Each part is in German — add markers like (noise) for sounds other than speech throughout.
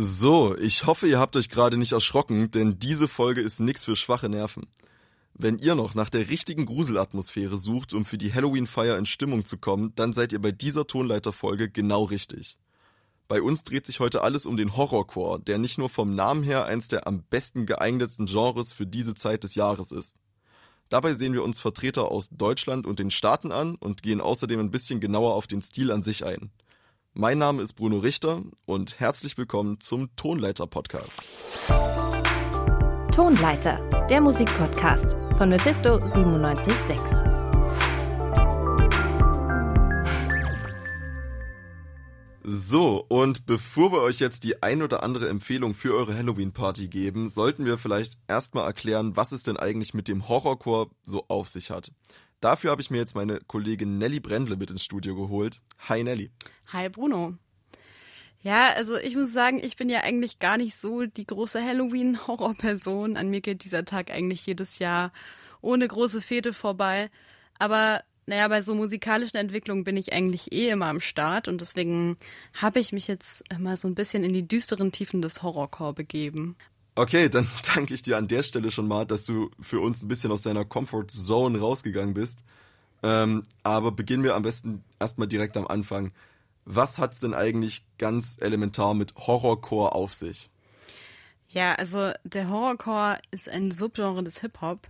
So, ich hoffe, ihr habt euch gerade nicht erschrocken, denn diese Folge ist nix für schwache Nerven. Wenn ihr noch nach der richtigen Gruselatmosphäre sucht, um für die Halloween-Feier in Stimmung zu kommen, dann seid ihr bei dieser Tonleiterfolge genau richtig. Bei uns dreht sich heute alles um den Horrorcore, der nicht nur vom Namen her eins der am besten geeignetsten Genres für diese Zeit des Jahres ist. Dabei sehen wir uns Vertreter aus Deutschland und den Staaten an und gehen außerdem ein bisschen genauer auf den Stil an sich ein. Mein Name ist Bruno Richter und herzlich willkommen zum Tonleiter Podcast. Tonleiter, der Musikpodcast von Mephisto 976. So, und bevor wir euch jetzt die ein oder andere Empfehlung für eure Halloween-Party geben, sollten wir vielleicht erstmal erklären, was es denn eigentlich mit dem Horrorcore so auf sich hat. Dafür habe ich mir jetzt meine Kollegin Nelly Brendle mit ins Studio geholt. Hi Nelly. Hi Bruno. Ja, also ich muss sagen, ich bin ja eigentlich gar nicht so die große Halloween-Horrorperson. An mir geht dieser Tag eigentlich jedes Jahr ohne große Fete vorbei. Aber naja, bei so musikalischen Entwicklungen bin ich eigentlich eh immer am Start und deswegen habe ich mich jetzt mal so ein bisschen in die düsteren Tiefen des Horrorcore begeben. Okay, dann (laughs) danke ich dir an der Stelle schon mal, dass du für uns ein bisschen aus deiner Comfort Zone rausgegangen bist. Ähm, aber beginnen wir am besten erstmal direkt am Anfang. Was hat's denn eigentlich ganz elementar mit Horrorcore auf sich? Ja, also der Horrorcore ist ein Subgenre des Hip-Hop.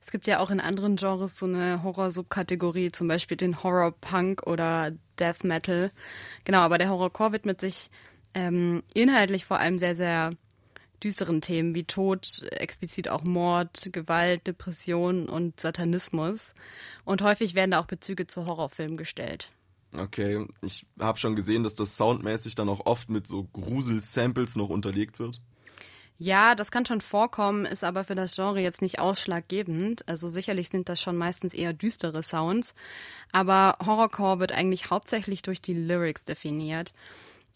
Es gibt ja auch in anderen Genres so eine Horror-Subkategorie, zum Beispiel den Horror-Punk oder Death Metal. Genau, aber der Horrorcore widmet sich ähm, inhaltlich vor allem sehr, sehr düsteren Themen wie Tod, explizit auch Mord, Gewalt, Depression und Satanismus. Und häufig werden da auch Bezüge zu Horrorfilmen gestellt. Okay, ich habe schon gesehen, dass das soundmäßig dann auch oft mit so Grusel-Samples noch unterlegt wird. Ja, das kann schon vorkommen, ist aber für das Genre jetzt nicht ausschlaggebend. Also sicherlich sind das schon meistens eher düstere Sounds. Aber Horrorcore wird eigentlich hauptsächlich durch die Lyrics definiert.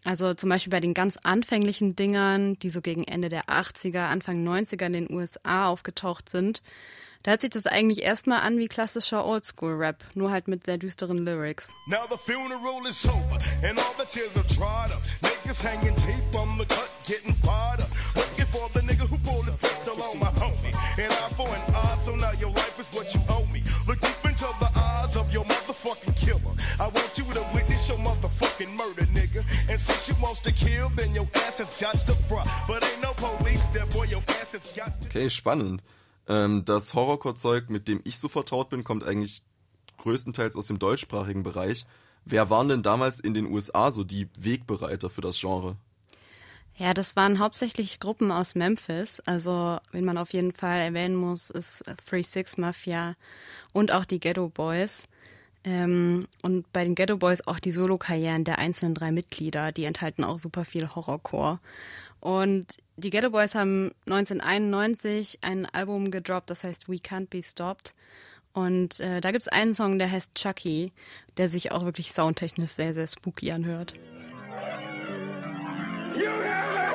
Also zum Beispiel bei den ganz anfänglichen Dingern, die so gegen Ende der 80er, Anfang 90er in den USA aufgetaucht sind, da hört sich das eigentlich erstmal an wie klassischer Oldschool-Rap, nur halt mit sehr düsteren Lyrics. Now the funeral is over and all the tears are dried up. Niggas hanging tape on the cut, getting fired up. Looking for the nigga who pulled his pistol on my homie. And I for an eye, so now your life is what you owe me. Look deep into the eyes of your motherfucking killer. I want you to witness your motherfucking murder, nigga. And since you wants to kill, then your ass has got to fry. But ain't no police, therefore your ass has got to... Okay, spannend. Ähm, das Horrorcore-Zeug, mit dem ich so vertraut bin, kommt eigentlich größtenteils aus dem deutschsprachigen Bereich. Wer waren denn damals in den USA so die Wegbereiter für das Genre? Ja, das waren hauptsächlich Gruppen aus Memphis. Also, wen man auf jeden Fall erwähnen muss, ist Three Six Mafia und auch die Ghetto Boys. Ähm, und bei den Ghetto Boys auch die Solo-Karrieren der einzelnen drei Mitglieder, die enthalten auch super viel Horrorcore. Und die Ghetto Boys haben 1991 ein Album gedroppt, das heißt We Can't Be Stopped. Und äh, da gibt's einen Song, der heißt Chucky, der sich auch wirklich soundtechnisch sehr, sehr spooky anhört.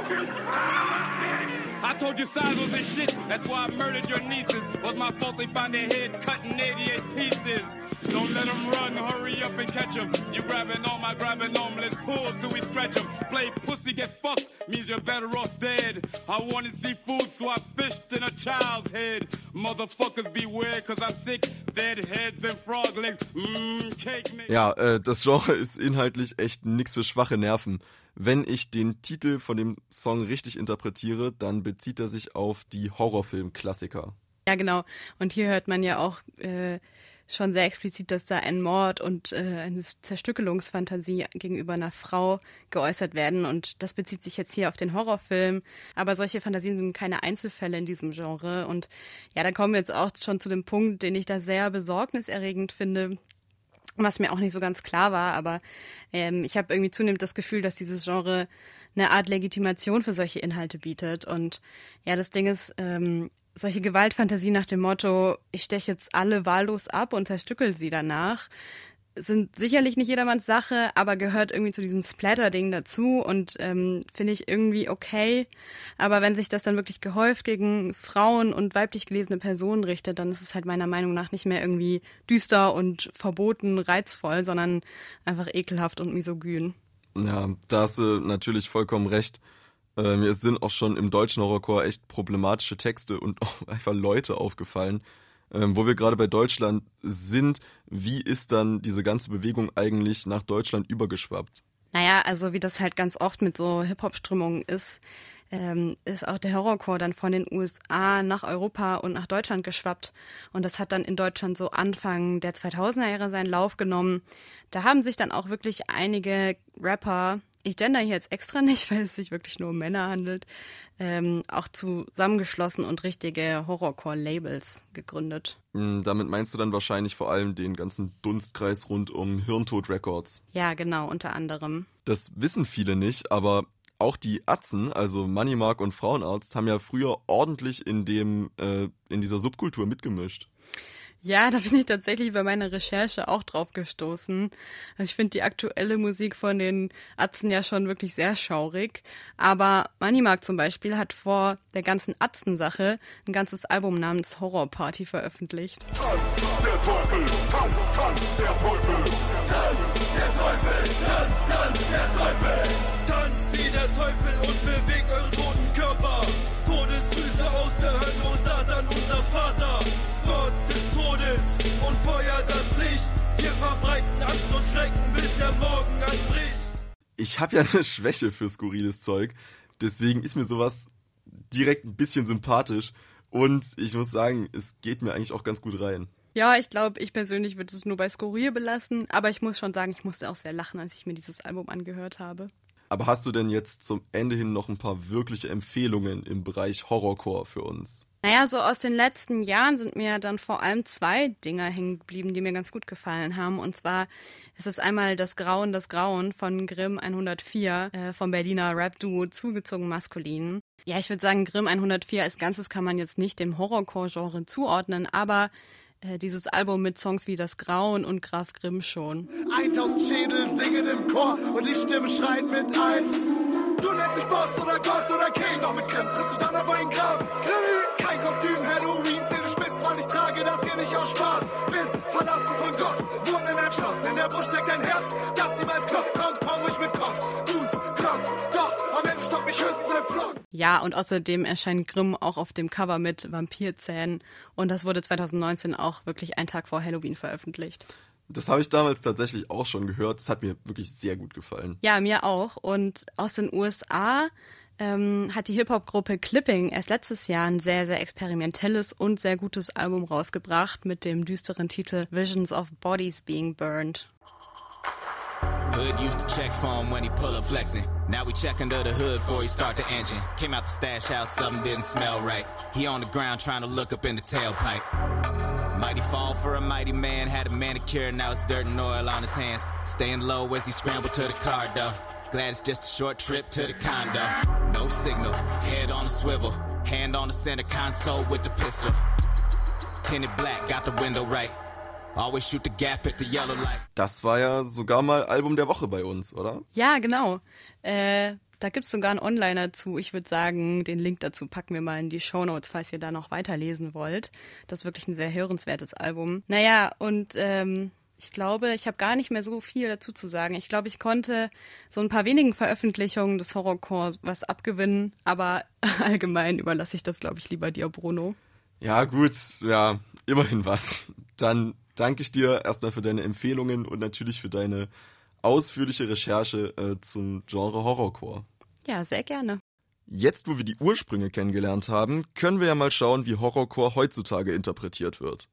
I told you size was this shit, that's why I murdered your nieces. Was my fault they found their head cut in 88 pieces. Don't let them run, hurry up and catch them. You grabbing on my grabbing on, let's pull till we stretch them. Play pussy, get fucked, means you're better off dead. I wanted seafood, so I fished in a child's head. Motherfuckers beware, cause I'm sick. Dead heads and frog legs, mmm, cake. Ja, äh, das Genre ist inhaltlich echt nix für schwache Nerven. Wenn ich den Titel von dem Song richtig interpretiere, dann bezieht er sich auf die Horrorfilm-Klassiker. Ja, genau. Und hier hört man ja auch äh, schon sehr explizit, dass da ein Mord und äh, eine Zerstückelungsfantasie gegenüber einer Frau geäußert werden. Und das bezieht sich jetzt hier auf den Horrorfilm. Aber solche Fantasien sind keine Einzelfälle in diesem Genre. Und ja, da kommen wir jetzt auch schon zu dem Punkt, den ich da sehr besorgniserregend finde was mir auch nicht so ganz klar war, aber ähm, ich habe irgendwie zunehmend das Gefühl, dass dieses Genre eine Art Legitimation für solche Inhalte bietet. Und ja, das Ding ist, ähm, solche Gewaltfantasien nach dem Motto, ich steche jetzt alle wahllos ab und zerstückel sie danach, sind sicherlich nicht jedermanns Sache, aber gehört irgendwie zu diesem Splatter-Ding dazu und ähm, finde ich irgendwie okay. Aber wenn sich das dann wirklich gehäuft gegen Frauen und weiblich gelesene Personen richtet, dann ist es halt meiner Meinung nach nicht mehr irgendwie düster und verboten, reizvoll, sondern einfach ekelhaft und misogyn. Ja, da hast du natürlich vollkommen recht. Äh, mir sind auch schon im deutschen Horrorcore echt problematische Texte und (laughs) auch einfach Leute aufgefallen. Ähm, wo wir gerade bei Deutschland sind, wie ist dann diese ganze Bewegung eigentlich nach Deutschland übergeschwappt? Naja, also wie das halt ganz oft mit so Hip-Hop-Strömungen ist, ähm, ist auch der Horrorcore dann von den USA nach Europa und nach Deutschland geschwappt. Und das hat dann in Deutschland so Anfang der 2000er Jahre seinen Lauf genommen. Da haben sich dann auch wirklich einige Rapper ich gender hier jetzt extra nicht, (laughs) weil es sich wirklich nur um Männer handelt, ähm, auch zusammengeschlossen und richtige Horrorcore-Labels gegründet. Mm, damit meinst du dann wahrscheinlich vor allem den ganzen Dunstkreis rund um Hirntod Records. Ja, genau, unter anderem. Das wissen viele nicht, aber auch die Atzen, also Moneymark und Frauenarzt, haben ja früher ordentlich in dem äh, in dieser Subkultur mitgemischt. Ja, da bin ich tatsächlich bei meiner Recherche auch drauf gestoßen. Also ich finde die aktuelle Musik von den Atzen ja schon wirklich sehr schaurig. Aber Moneymark zum Beispiel hat vor der ganzen Atzen-Sache ein ganzes Album namens Horror Party veröffentlicht. Tanz der Teufel, tanz, tanz der Teufel, tanz der Teufel, tanz, tanz der Teufel. Schrecken, bis der Morgen anbricht. Ich habe ja eine Schwäche für skurriles Zeug, deswegen ist mir sowas direkt ein bisschen sympathisch und ich muss sagen, es geht mir eigentlich auch ganz gut rein. Ja, ich glaube, ich persönlich würde es nur bei Skurril belassen, aber ich muss schon sagen, ich musste auch sehr lachen, als ich mir dieses Album angehört habe. Aber hast du denn jetzt zum Ende hin noch ein paar wirkliche Empfehlungen im Bereich Horrorcore für uns? Naja, so aus den letzten Jahren sind mir dann vor allem zwei Dinger hängen geblieben, die mir ganz gut gefallen haben. Und zwar ist es einmal Das Grauen, das Grauen von Grimm 104 äh, vom Berliner Rap-Duo Zugezogen Maskulin. Ja, ich würde sagen, Grimm 104 als Ganzes kann man jetzt nicht dem Horrorcore-Genre zuordnen, aber äh, dieses Album mit Songs wie Das Grauen und Graf Grimm schon. 1000 Schädel singen im Chor und die Stimme schreit mit ein. Du nennst dich Boss oder Gott oder King, doch mit Grimm trittst du dann auf einen Grab. Grimmy, kein Kostüm, Halloween, Zähne spitz, weil ich trage das hier nicht aus Spaß. Bin verlassen von Gott, wohne in einem Schloss, in der Brust steckt ein Herz, das niemals klopft. Komm, komm ruhig mit Kopf, Dudes, Klopf, doch am Ende stoppt mich höchstens ein Flock. Ja, und außerdem erscheint Grimm auch auf dem Cover mit Vampirzähnen und das wurde 2019 auch wirklich einen Tag vor Halloween veröffentlicht. Das habe ich damals tatsächlich auch schon gehört. Das hat mir wirklich sehr gut gefallen. Ja, mir auch. Und aus den USA ähm, hat die Hip-Hop-Gruppe Clipping erst letztes Jahr ein sehr, sehr experimentelles und sehr gutes Album rausgebracht mit dem düsteren Titel Visions of Bodies Being Burned. Hood used to check phone when he pull up flexing. Now we check under the hood before he start the engine. Came out the stash house, something didn't smell right. He on the ground trying to look up in the tailpipe. Mighty fall for a mighty man, had a manicure, now it's dirt and oil on his hands. Staying low as he scrambled to the car though. Glad it's just a short trip to the condo. No signal, head on a swivel, hand on the center console with the pistol. Tinted black, got the window right. Always shoot the gap at the yellow light. Das war ja sogar mal Album der Woche bei uns, oder? Ja, genau. Äh, da gibt's sogar einen Onliner zu. Ich würde sagen, den Link dazu packen wir mal in die Show Notes, falls ihr da noch weiterlesen wollt. Das ist wirklich ein sehr hörenswertes Album. Naja, und ähm, ich glaube, ich habe gar nicht mehr so viel dazu zu sagen. Ich glaube, ich konnte so ein paar wenigen Veröffentlichungen des Horrorcore was abgewinnen, aber (laughs) allgemein überlasse ich das, glaube ich, lieber dir, Bruno. Ja, gut, ja, immerhin was. Dann danke ich dir erstmal für deine Empfehlungen und natürlich für deine ausführliche Recherche äh, zum Genre Horrorcore. Ja, sehr gerne. Jetzt, wo wir die Ursprünge kennengelernt haben, können wir ja mal schauen, wie Horrorcore heutzutage interpretiert wird.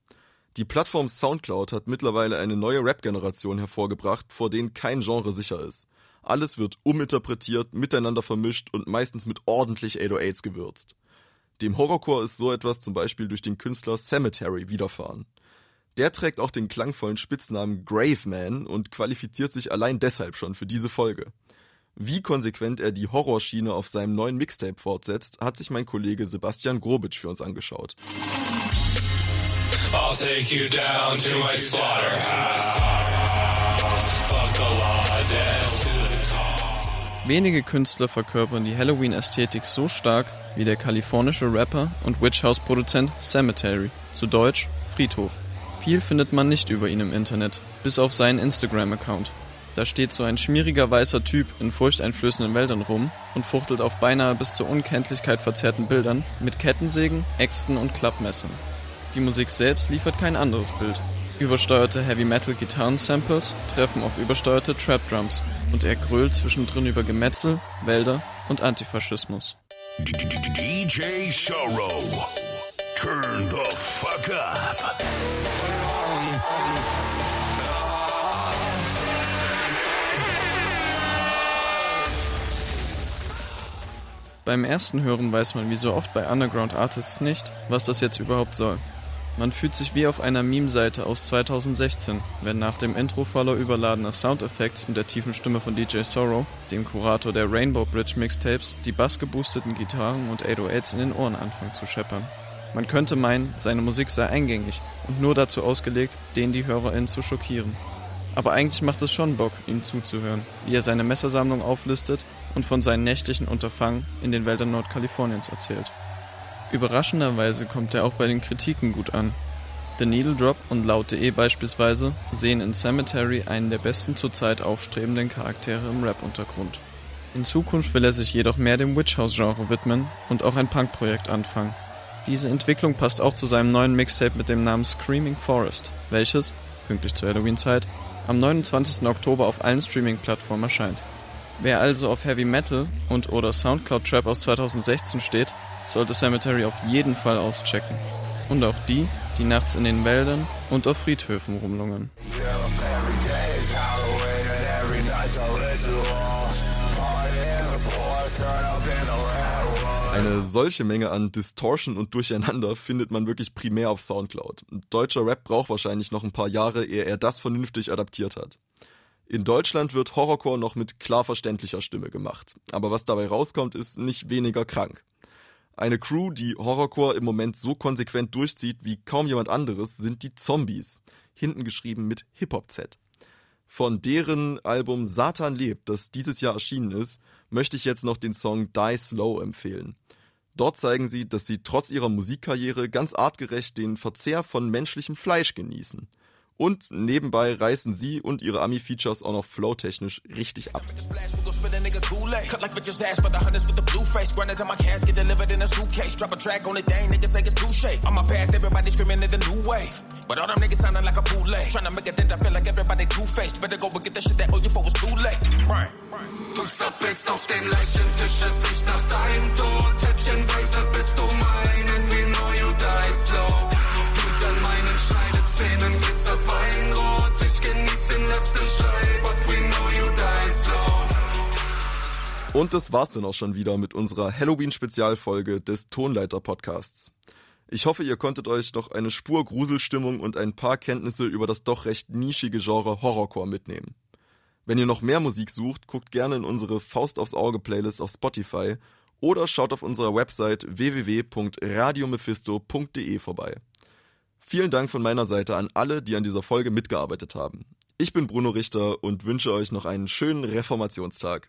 Die Plattform Soundcloud hat mittlerweile eine neue Rap-Generation hervorgebracht, vor denen kein Genre sicher ist. Alles wird uminterpretiert, miteinander vermischt und meistens mit ordentlich 808s gewürzt. Dem Horrorcore ist so etwas zum Beispiel durch den Künstler Cemetery widerfahren. Der trägt auch den klangvollen Spitznamen Graveman und qualifiziert sich allein deshalb schon für diese Folge. Wie konsequent er die Horrorschiene auf seinem neuen Mixtape fortsetzt, hat sich mein Kollege Sebastian Grobitsch für uns angeschaut. I'll take you down to my slaughterhouse. Fuck the law, death to the cause. Wenige Künstler verkörpern die Halloween-Ästhetik so stark wie der kalifornische Rapper und Witch House-Produzent Cemetery, zu Deutsch Friedhof. Viel findet man nicht über ihn im Internet, bis auf seinen Instagram-Account. Da steht so ein schmieriger weißer Typ in furchteinflößenden Wäldern rum und fuchtelt auf beinahe bis zur Unkenntlichkeit verzerrten Bildern mit Kettensägen, Äxten und Klappmessern. Die Musik selbst liefert kein anderes Bild. Übersteuerte Heavy Metal Gitarren-Samples treffen auf übersteuerte Trap Drums und er grölt zwischendrin über Gemetzel, Wälder und Antifaschismus. DJ Sorrow. Turn the fuck up. Beim ersten Hören weiß man wie so oft bei Underground Artists nicht, was das jetzt überhaupt soll. Man fühlt sich wie auf einer Meme-Seite aus 2016, wenn nach dem Intro voller überladener Soundeffekts und der tiefen Stimme von DJ Sorrow, dem Kurator der Rainbow Bridge Mixtapes, die bassgeboosteten Gitarren und 808s in den Ohren anfangen zu scheppern. Man könnte meinen, seine Musik sei eingängig und nur dazu ausgelegt, den die HörerInnen zu schockieren. Aber eigentlich macht es schon Bock, ihm zuzuhören, wie er seine Messersammlung auflistet und von seinen nächtlichen Unterfangen in den Wäldern Nordkaliforniens erzählt. Überraschenderweise kommt er auch bei den Kritiken gut an. The Needle Drop und Laut.de beispielsweise sehen in Cemetery einen der besten zurzeit aufstrebenden Charaktere im Rap-Untergrund. In Zukunft will er sich jedoch mehr dem Witch House-Genre widmen und auch ein Punk-Projekt anfangen. Diese Entwicklung passt auch zu seinem neuen Mixtape mit dem Namen Screaming Forest, welches, pünktlich zur Halloween-Zeit, am 29. Oktober auf allen Streaming-Plattformen erscheint. Wer also auf Heavy Metal und oder Soundcloud Trap aus 2016 steht, sollte Cemetery auf jeden Fall auschecken. Und auch die, die nachts in den Wäldern und auf Friedhöfen rumlungern. Eine solche Menge an Distortion und Durcheinander findet man wirklich primär auf Soundcloud. Deutscher Rap braucht wahrscheinlich noch ein paar Jahre, ehe er das vernünftig adaptiert hat. In Deutschland wird Horrorcore noch mit klar verständlicher Stimme gemacht. Aber was dabei rauskommt, ist nicht weniger krank. Eine Crew, die Horrorcore im Moment so konsequent durchzieht wie kaum jemand anderes, sind die Zombies. Hinten geschrieben mit Hip-Hop-Z. Von deren Album Satan lebt, das dieses Jahr erschienen ist, möchte ich jetzt noch den Song Die Slow empfehlen. Dort zeigen sie, dass sie trotz ihrer Musikkarriere ganz artgerecht den Verzehr von menschlichem Fleisch genießen. Und nebenbei reißen sie und ihre Ami-Features auch noch flowtechnisch richtig ab. Putz ab jetzt auf den Leichentisch, es riecht nach deinem Tod. Häppchenweise bist du Und das war's dann auch schon wieder mit unserer Halloween-Spezialfolge des Tonleiter-Podcasts. Ich hoffe, ihr konntet euch noch eine Spur Gruselstimmung und ein paar Kenntnisse über das doch recht nischige Genre Horrorcore mitnehmen. Wenn ihr noch mehr Musik sucht, guckt gerne in unsere Faust aufs Auge Playlist auf Spotify oder schaut auf unserer Website www.radiomephisto.de vorbei. Vielen Dank von meiner Seite an alle, die an dieser Folge mitgearbeitet haben. Ich bin Bruno Richter und wünsche euch noch einen schönen Reformationstag.